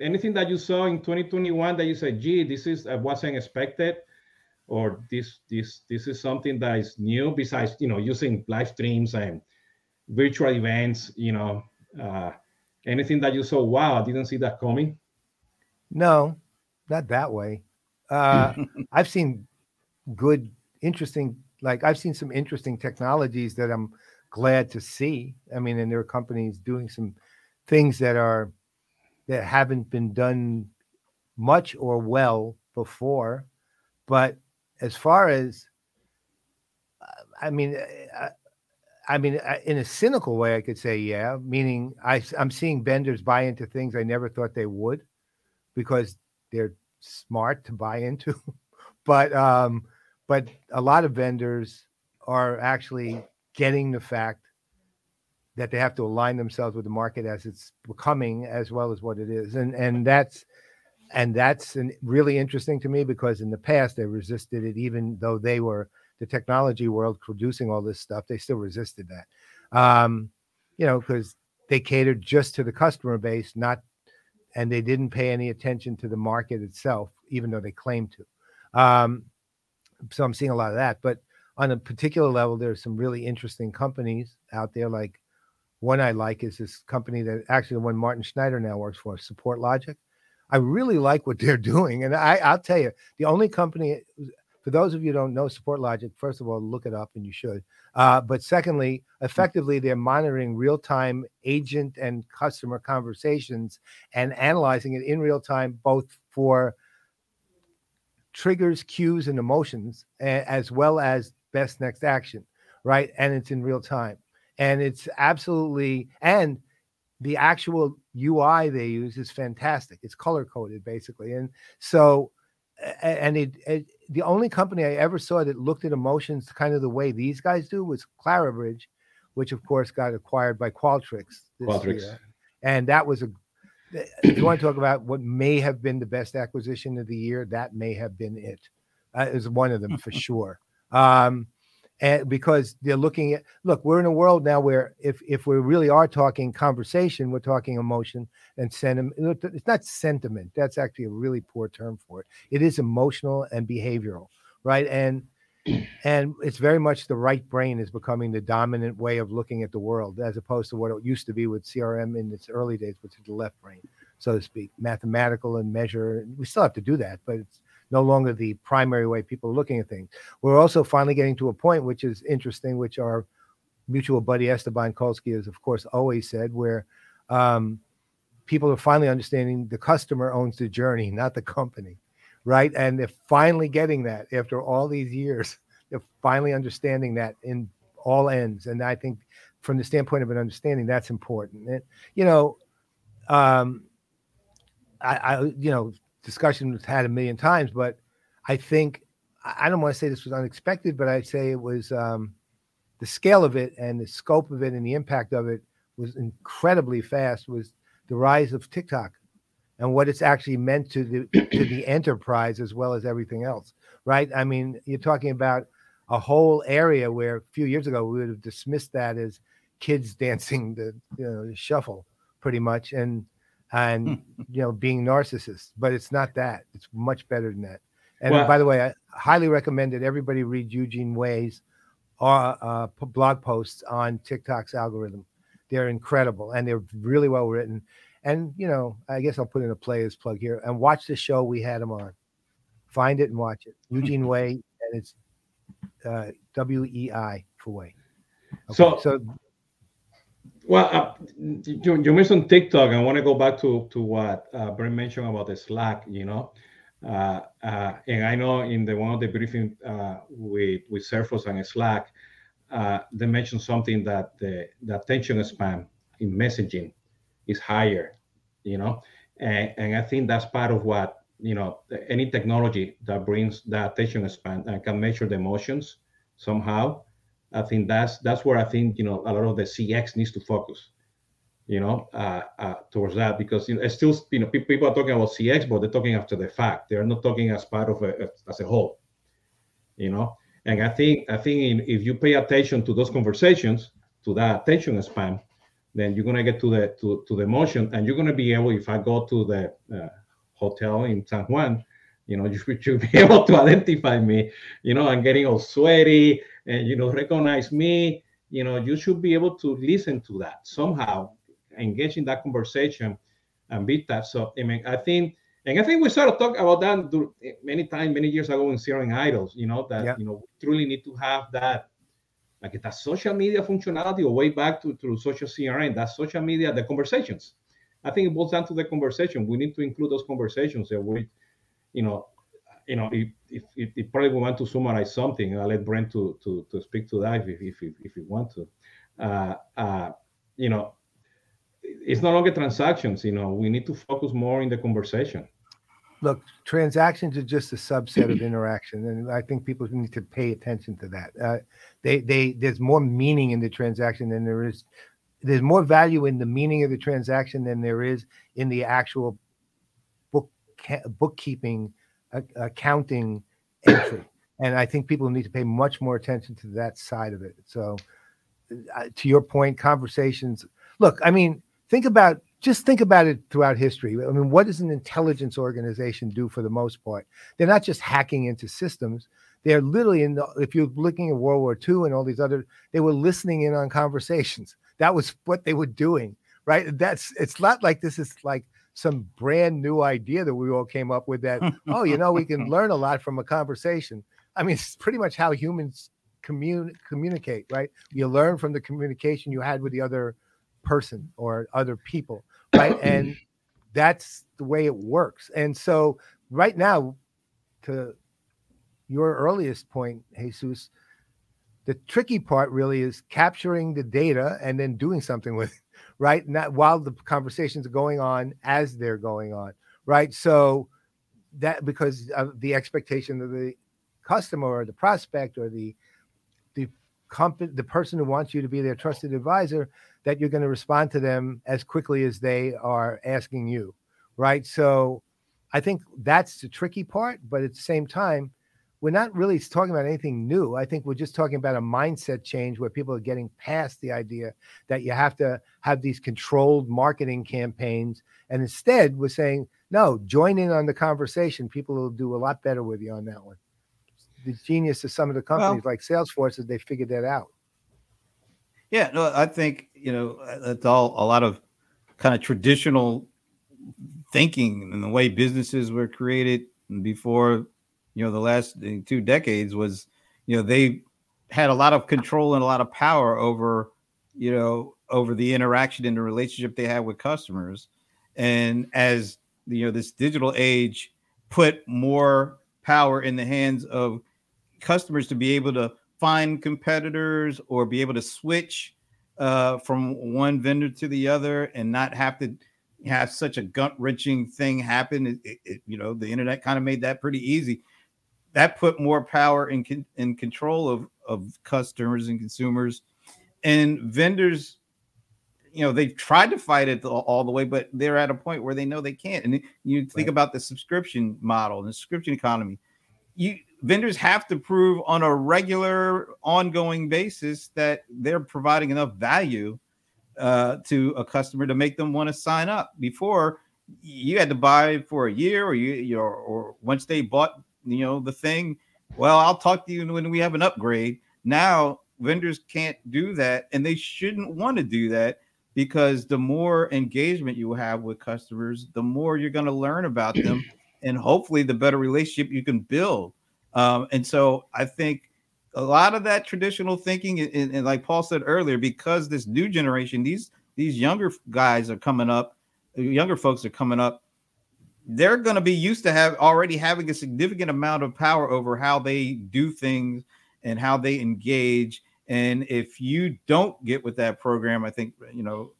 anything that you saw in 2021 that you said, "Gee, this is uh, wasn't expected," or this this this is something that is new besides you know using live streams and virtual events you know uh, anything that you saw wow i didn't see that coming No, not that way. Uh, *laughs* I've seen good, interesting, like I've seen some interesting technologies that I'm glad to see. I mean, and there are companies doing some things that are that haven't been done much or well before. But as far as, uh, I mean, uh, I mean, uh, in a cynical way, I could say, yeah. Meaning, I, I'm seeing vendors buy into things I never thought they would, because they're smart to buy into. *laughs* but um, but a lot of vendors are actually getting the fact that they have to align themselves with the market as it's becoming, as well as what it is, and and that's and that's an, really interesting to me because in the past they resisted it even though they were the technology world producing all this stuff they still resisted that. Um, you know because they catered just to the customer base not and they didn't pay any attention to the market itself even though they claimed to. Um, so i'm seeing a lot of that but on a particular level there's some really interesting companies out there like One I like is this company that actually the one Martin Schneider now works for, Support Logic. I really like what they're *laughs* doing, and I, I'll tell you, the only company. For those of you who don't know Support Logic, first of all, look it up, and you should. Uh, but secondly, effectively, they're monitoring real-time agent and customer conversations and analyzing it in real time, both for triggers, cues, and emotions, as well as best next action, right? And it's in real time. And it's absolutely, and the actual UI they use is fantastic. It's color coded basically. And so, and it, it, the only company I ever saw that looked at emotions kind of the way these guys do was Clarabridge, which of course got acquired by Qualtrics. Qualtrics. Year. And that was a if you want to talk about what may have been the best acquisition of the year, that may have been it. Is one of them for *laughs* sure. Um, and because they're looking at look, we're in a world now where if if we really are talking conversation, we're talking emotion and sentiment. It's not sentiment. That's actually a really poor term for it. It is emotional and behavioral, right? And and it's very much the right brain is becoming the dominant way of looking at the world as opposed to what it used to be with crm in its early days which is the left brain so to speak. Mathematical and measure we still have to do that but it's no longer the primary way people are looking at things. We're also finally getting to a point which is interesting which our mutual buddy esteban kolsky has of course always said where um, people are finally understanding the customer owns the journey *laughs* not the company right? And they're finally getting that after all these years. *laughs* They're finally understanding that in all ends. And I think from the standpoint of an understanding, that's important. And, you know, um, I, I, you know, discussion was had a million times, but I think I don't want to say this was unexpected, but I'd say it was um, the scale of it and the scope of it and the impact of it was incredibly fast. Was the rise of TikTok and what it's actually meant to the to the *clears throat* enterprise as well as everything else, right? I mean, you're talking about a whole area where a few years ago we would have dismissed that as kids *laughs* dancing the you know the shuffle pretty much and and you know being narcissists but it's not that. It's much better than that. And well, by the way i highly recommend that everybody read eugene wei's uh, uh, blog posts on tiktok's algorithm. They're incredible and they're really well written and you know, I guess I'll put in a Playaz plug here and watch the show we had him on. Find it and watch it. Eugene *laughs* Wei, and it's uh, W E I for Way. Okay, so, so well, uh, you, you, mentioned TikTok. I want to go back to to what uh, Brent mentioned about the Slack. You know, uh, uh, and I know in the one of the briefing uh, with with Salesforce and Slack, uh, they mentioned something that the the attention span in messaging is higher, you know, and, and I think that's part of what you know any technology that brings that attention span and can measure the emotions somehow. I think that's that's where I think you know a lot of the CX needs to focus, you know, uh, uh, towards that because you know it's still you know people are talking about CX, but they're talking after the fact. They're not talking as part of a as a whole, you know. And I think I think in, if you pay attention to those conversations, to that attention span, then you're gonna get to the to, to the motion, and you're gonna be able. If I go to the uh, hotel in San Juan, you know, *laughs* you should be able to identify me. You know, I'm getting all sweaty, and you know, recognize me. You know, you should be able to listen to that somehow, engage in that conversation, and beat that. So, I mean, I think. And I think we sort of talked about that many times, many years ago in CRM Idols, you know, that, yeah. you know, we truly need to have that like that social media functionality or way back to through social CRM, that social media, the conversations. I think it boils down to the conversation. We need to include those conversations and we, you know, you know, if, if, if, if probably we want to summarize something, I'll let Brent to, to, to speak to that if, if, if, if you want to. Uh, uh, you know, it's no longer transactions, you know, we need to focus more in the conversation look, transactions are just a subset of interaction, and I think people need to pay attention to that. Uh, they, they, there's more meaning in the transaction than there is. There's more value in the meaning of the transaction than there is in the actual book bookkeeping, uh, accounting entry. And I think people need to pay much more attention to that side of it. So, uh, to your point, conversations. Look, I mean, think about just think about it throughout history. I mean, what does an intelligence organization do for the most part? They're not just hacking into systems. They're literally in the, if you're looking at World War II and all these other, they were listening in on conversations. *laughs* that was what they were doing, right? That's it's not like this is like some brand new idea that we all came up with that, *laughs* oh, you know, we can learn a lot from a conversation. I mean, it's pretty much how humans commun- communicate, right? You learn from the communication you had with the other person or other people, right? *clears throat* and that's the way it works. And so, right now, to your earliest point, Jesus, the tricky part really is capturing the data and then doing something with it, *laughs* right? Not while the conversations are going on as they're going on, right? So that because of the expectation of the customer or the prospect or the the company, the person who wants you to be their trusted advisor, that you're going to respond to them as quickly as they are asking you, right? So I think that's the tricky part, but at the same time, we're not really talking about anything new. I think we're just talking about a mindset change where people are getting past the idea that you have to have these controlled marketing campaigns. And instead, we're saying, no, join in on the conversation. People will do a lot better with you on that one. The genius of some of the companies well, like Salesforce is they figured that out. Yeah, no, I think, you know, that's all a lot of kind of traditional thinking and the way businesses were created before you know the last uh, two decades was you know they had a lot of control and a lot of power over you know over the interaction and the relationship they had with customers. And as you know this digital age put more power in the hands of customers to be able to find competitors or be able to switch uh, from one vendor to the other and not have to have such a gut wrenching thing happen. It, it, it, you know, the internet kind of made that pretty easy that put more power in in control of of customers and consumers and vendors you know they've tried to fight it all, all, the way but they're at a point where they know they can't and you think right. about the subscription model and the subscription economy you vendors have to prove on a regular ongoing basis that they're providing enough value uh, to a customer to make them want to sign up. Before you had to buy for a year or you, you or, or once they bought you know the thing well i'll talk to you when we have an upgrade. Now vendors can't do that and they shouldn't want to do that because the more engagement you have with customers the more you're going to learn about them *clears throat* and hopefully the better relationship you can build um, and so i think a lot of that traditional thinking and, and like paul said earlier because this new generation these these younger guys are coming up younger folks are coming up they're going to be used to have already having a significant amount of power over how they do things and how they engage. And if you don't get with that program, I think you know,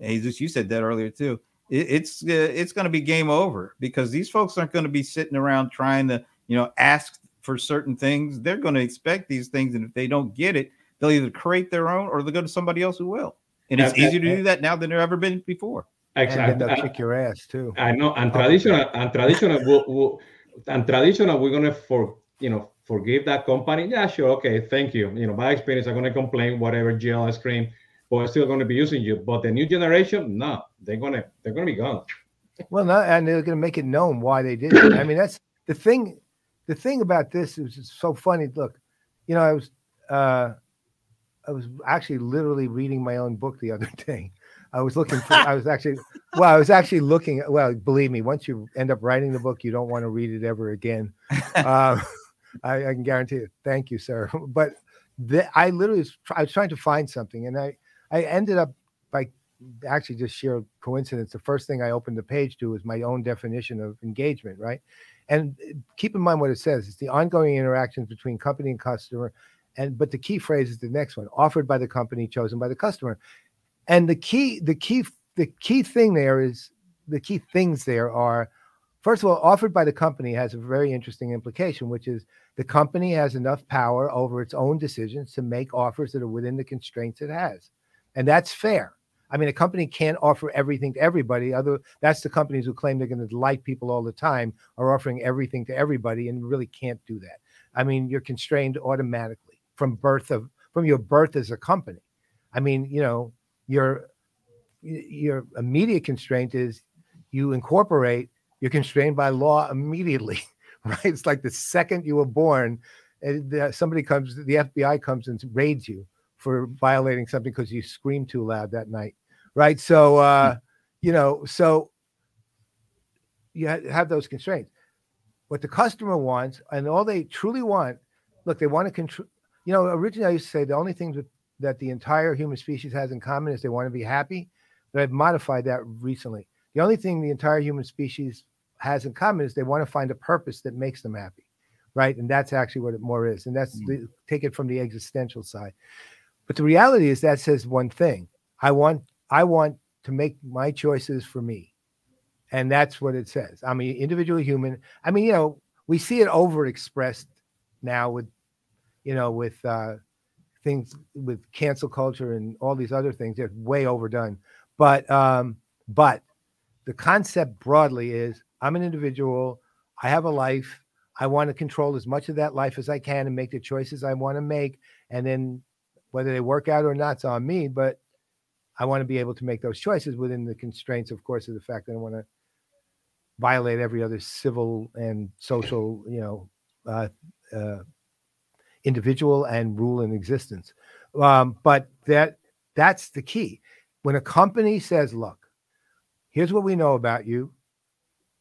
Jesus, you said that earlier too. It, it's uh, it's going to be game over because these folks aren't going to be sitting around trying to you know ask for certain things. They're going to expect these things, and if they don't get it, they'll either create their own or they'll go to somebody else who will. And it's easier to do that now than there ever been before. Exactly. And they'll uh, kick your ass too. I know. And traditional, and traditional, we'll, we'll, and traditional, we're gonna for you know forgive that company. Yeah, sure, okay, thank you. You know, my experience, I'm gonna complain whatever gel ice cream, but I'm still gonna be using you. But the new generation, no, they're gonna they're gonna be gone. Well, no, and they're gonna make it known why they did it. I mean, that's the thing. The thing about this is it's so funny. Look, you know, I was uh I was actually literally reading my own book the other *laughs* day I was looking for, I was actually, *laughs* well, I was actually looking, well, believe me, once you end up writing the book, you don't want to read it ever again. Uh, *laughs* I, I, can guarantee it. Thank you, sir. But the, I literally was, I was trying to find something and I, I ended up by actually just sheer coincidence. The first thing I opened the page to was my own definition of engagement, right? And uh, keep in mind what it says. It's the ongoing interactions between company and customer. And but the key phrase is the next one, offered by the company, chosen by the customer. And the key, the key, the key thing there is the key things there are first of all, offered by the company has a very interesting implication, which is the company has enough power over its own decisions to make offers that are within the constraints it has. And that's fair. I mean, a company can't offer everything to everybody. Other that's the companies who claim they're going to delight people all the time are offering everything to everybody and really can't do that. I mean, you're constrained automatically from birth of from your birth as a company. I mean, you know, your your immediate constraint is you incorporate you're constrained by law immediately *laughs* right it's like the second you were born eh, somebody comes the fbi comes and raids you for violating something because you screamed too loud that night, right? So, uh, you know, so you have those constraints. What the customer wants and all they truly want, look, they want to control. You know, originally I used to say the only things that the entire human species has in common is they want to be happy. But I've modified that recently. The only thing the entire human species has in common is they want to find a purpose that makes them happy, right? And that's actually what it more is. And that's mm-hmm. the, take it from the existential side. But the reality is that says one thing. I want I want to make my choices for me. And that's what it says. I'm an individual human. I mean, you know, we see it overexpressed now with, you know, with uh, things with cancel culture and all these other things. They're way overdone. But um, but the concept broadly is I'm an individual. I have a life. I want to control as much of that life as I can and make the choices I want to make. And then whether they work out or not, it's on me. But I want to be able to make those choices within the constraints, of course, of the fact that I want to violate every other civil and social, you know, uh, uh, individual and rule in existence. Um, but that that's the key. When a company says, "Look, here's what we know about you,"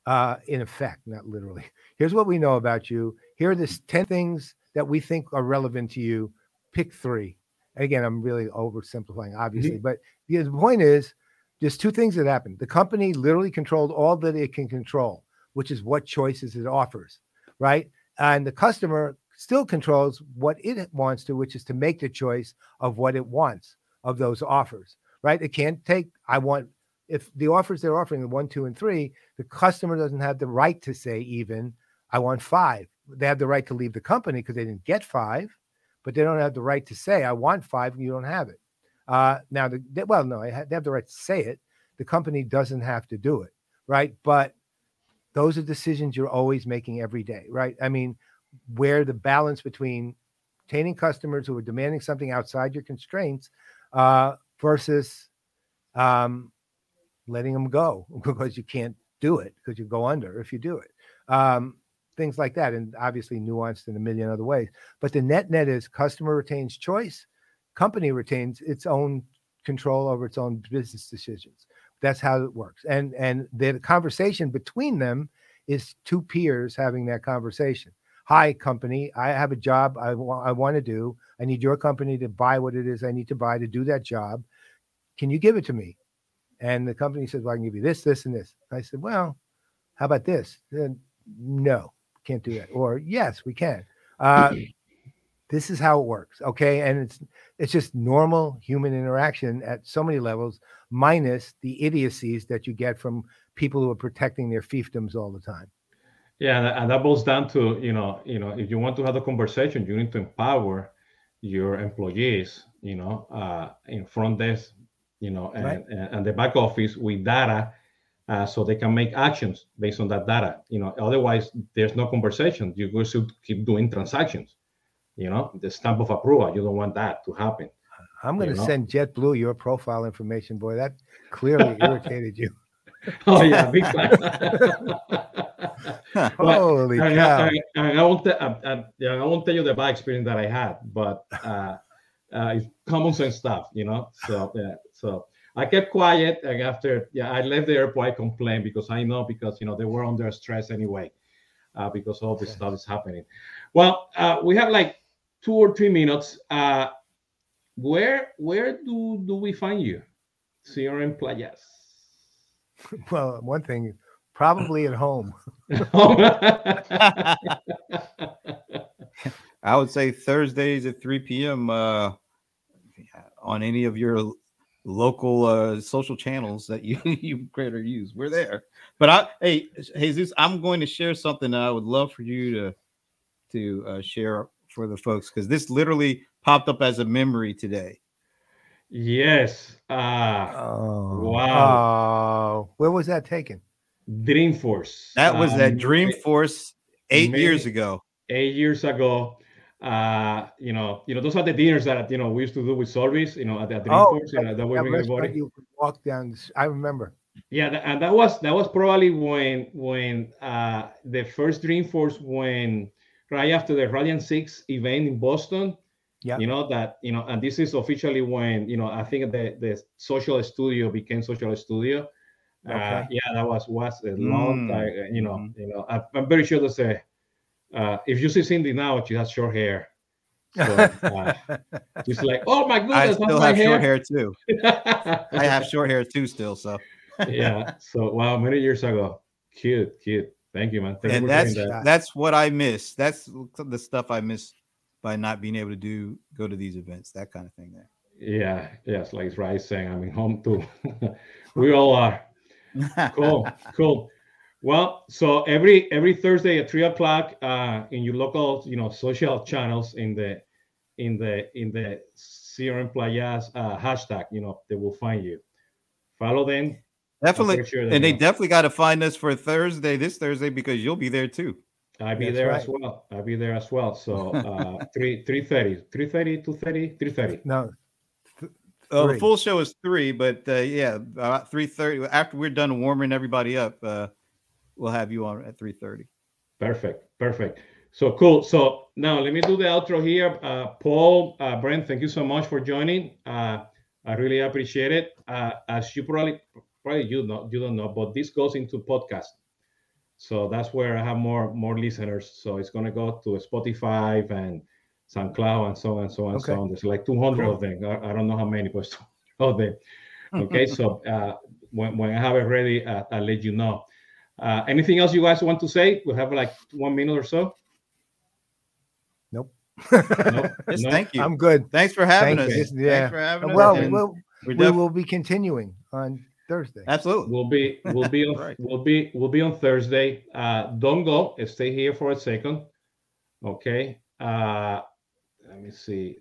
uh, in effect, not literally. *laughs* Here's what we know about you. Here are the ten things that we think are relevant to you. Pick three. again, I'm really oversimplifying, obviously, mm-hmm. but the point is, there's two things that happened. The company literally controlled all that it can control, which is what choices it offers, right? And the customer still controls what it wants to, which is to make the choice of what it wants of those offers, right? It can't take, I want, if the offers they're offering, the one, two, and three, the customer doesn't have the right to say, even, I want five. They have the right to leave the company because they didn't get five, but they don't have the right to say, I want five, and you don't have it. Uh, now, the, they, well, no, they have the right to say it. The company doesn't have to do it, right? But those are decisions you're always making every day, right? I mean, where the balance between obtaining customers who are demanding something outside your constraints uh, versus um, letting them go *laughs* because you can't do it because you go under if you do it. Um, things like that, and obviously nuanced in a million other ways. But the net net is customer retains choice, company retains its own control over its own business decisions. That's how it works, and and the conversation between them is two peers having that conversation. Hi company. I have a job I, I want to do. I need your company to buy what it is i need to buy to do that job. Can you give it to me? And the company says well i can give you this this and this. I said well how about this? Then no can't do that. Or yes we can. Uh, this is how it works okay and it's it's just normal human interaction at so many levels minus the idiocies that you get from people who are protecting their fiefdoms all the time yeah, and that boils down to you know, you know, if you want to have a conversation, you need to empower your employees, you know, uh, in front desk, you know, and, right. and, and the back office with data, uh, so they can make actions based on that data. You know, otherwise there's no conversation. You go to keep doing transactions. You know, the stamp of approval. You don't want that to happen. I'm going to know? send JetBlue your profile information, boy. That clearly *laughs* irritated you. oh yeah, big time. *laughs* Holy cow! I, I, I, won't I, won't tell you the bad experience that I had, but uh, uh, it's common sense stuff, you know. So yeah, so I kept quiet, and after yeah, I left the airport. I complained because I know because you know they were under stress anyway, uh, because all this stuff is happening. Well, uh, we have like two or three minutes. Uh, where where do do we find you? CRM Playaz. *laughs* well, one thing, probably at home. *laughs* I would say Thursdays at 3 p.m. Uh, on any of your local uh, social channels that you *laughs* you create or use. We're there. But I, hey, Jesus, I'm going to share something I would love for you to to uh, share for the folks because this literally popped up as a memory today. Yes. Uh, oh, wow. Oh, where was that taken? Dreamforce. That was um, at Dreamforce eight years ago. Eight years ago. Uh, you know, you know, those are the dinners that you know we used to do with Solvis, you know, at the oh, Dreamforce, oh, you know, that we bring You walk down. I remember. Yeah, and that was that was probably when when uh the first Dreamforce when right after the Radian6 event in Boston, Yeah. You know that you know, and this is officially when you know I think the the social studio became social studio. Uh, okay. Uh, yeah, that was was a long mm. time. You know, mm. you know, I, am very sure to say, uh, if you see Cindy now, she has short hair. So, uh, *laughs* she's like, oh my goodness, I still have hair. short hair too. *laughs* I have short hair too, still. So yeah. So wow, many years ago, cute, cute. Thank you, man. Thank and you that's that. that's what I miss. That's the stuff I miss by not being able to do go to these events, that kind of thing. There. Yeah. Yes. Like Rise saying, I mean, home too. *laughs* we all are. *laughs* cool. Cool. Well, so every every Thursday at three o'clock uh, in your local, you know, social channels in the in the in the CRM Playaz uh, hashtag, you know, they will find you. Follow them, Definitely, sure and they definitely got to find us for Thursday, this Thursday, because you'll be there too. I'll be That's there right. as well. I'll be there as well. So *laughs* uh, three three thirty, three thirty, two thirty, three thirty. No, th- uh, the full show is three, but uh, yeah, about three thirty. After we're done warming everybody up, uh, we'll have you on at three thirty. Perfect, perfect. So cool. So now let me do the outro here. Uh, Paul, uh, Brent, thank you so much for joining. Uh, I really appreciate it. Uh, as you probably probably you know you don't know, but this goes into podcast. So that's where I have more more listeners. So it's gonna go to Spotify and SoundCloud and so on and so on and okay. so on. There's like 200 cool. of them. I, I, don't know how many, but of them. *laughs* Okay, so uh, when, when I have it ready, uh, I'll let you know. Uh, anything else you guys want to say? We have like one minute or so. Nope. nope. *laughs* Yes, nope. Thank you. I'm good. Thanks for having Thank us. You. Yeah. well, We'll, we will be continuing on Thursday. Absolutely. We'll be we'll be on right. we'll be we'll be on Thursday. Uh, don't go. Stay here for a second. Okay. Uh, let me see.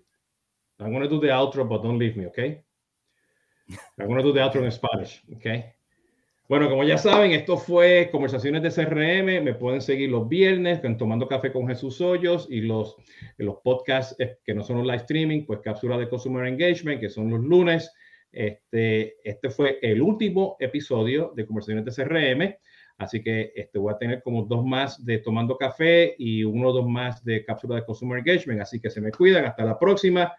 I'm gonna do the outro, but don't leave me, okay? I'm gonna do the outro in *laughs* Spanish, okay? Bueno, como ya saben, esto fue Conversaciones de CRM. Me pueden seguir los viernes en Tomando Café con Jesús Hoyos y los, los podcasts eh, que no son un live streaming, pues cápsula de Consumer Engagement, que son los lunes. Este, este fue el último episodio de Conversaciones de CRM, así que este, voy a tener como dos más de Tomando Café y uno o dos más de Cápsula de Consumer Engagement, así que se me cuidan, hasta la próxima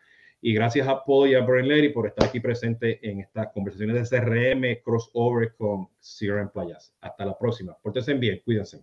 y gracias a Paul y a Brian Lady por estar aquí presente en estas conversaciones de CRM crossover con CRM Playas. Hasta la próxima. Pórtense bien, cuídense.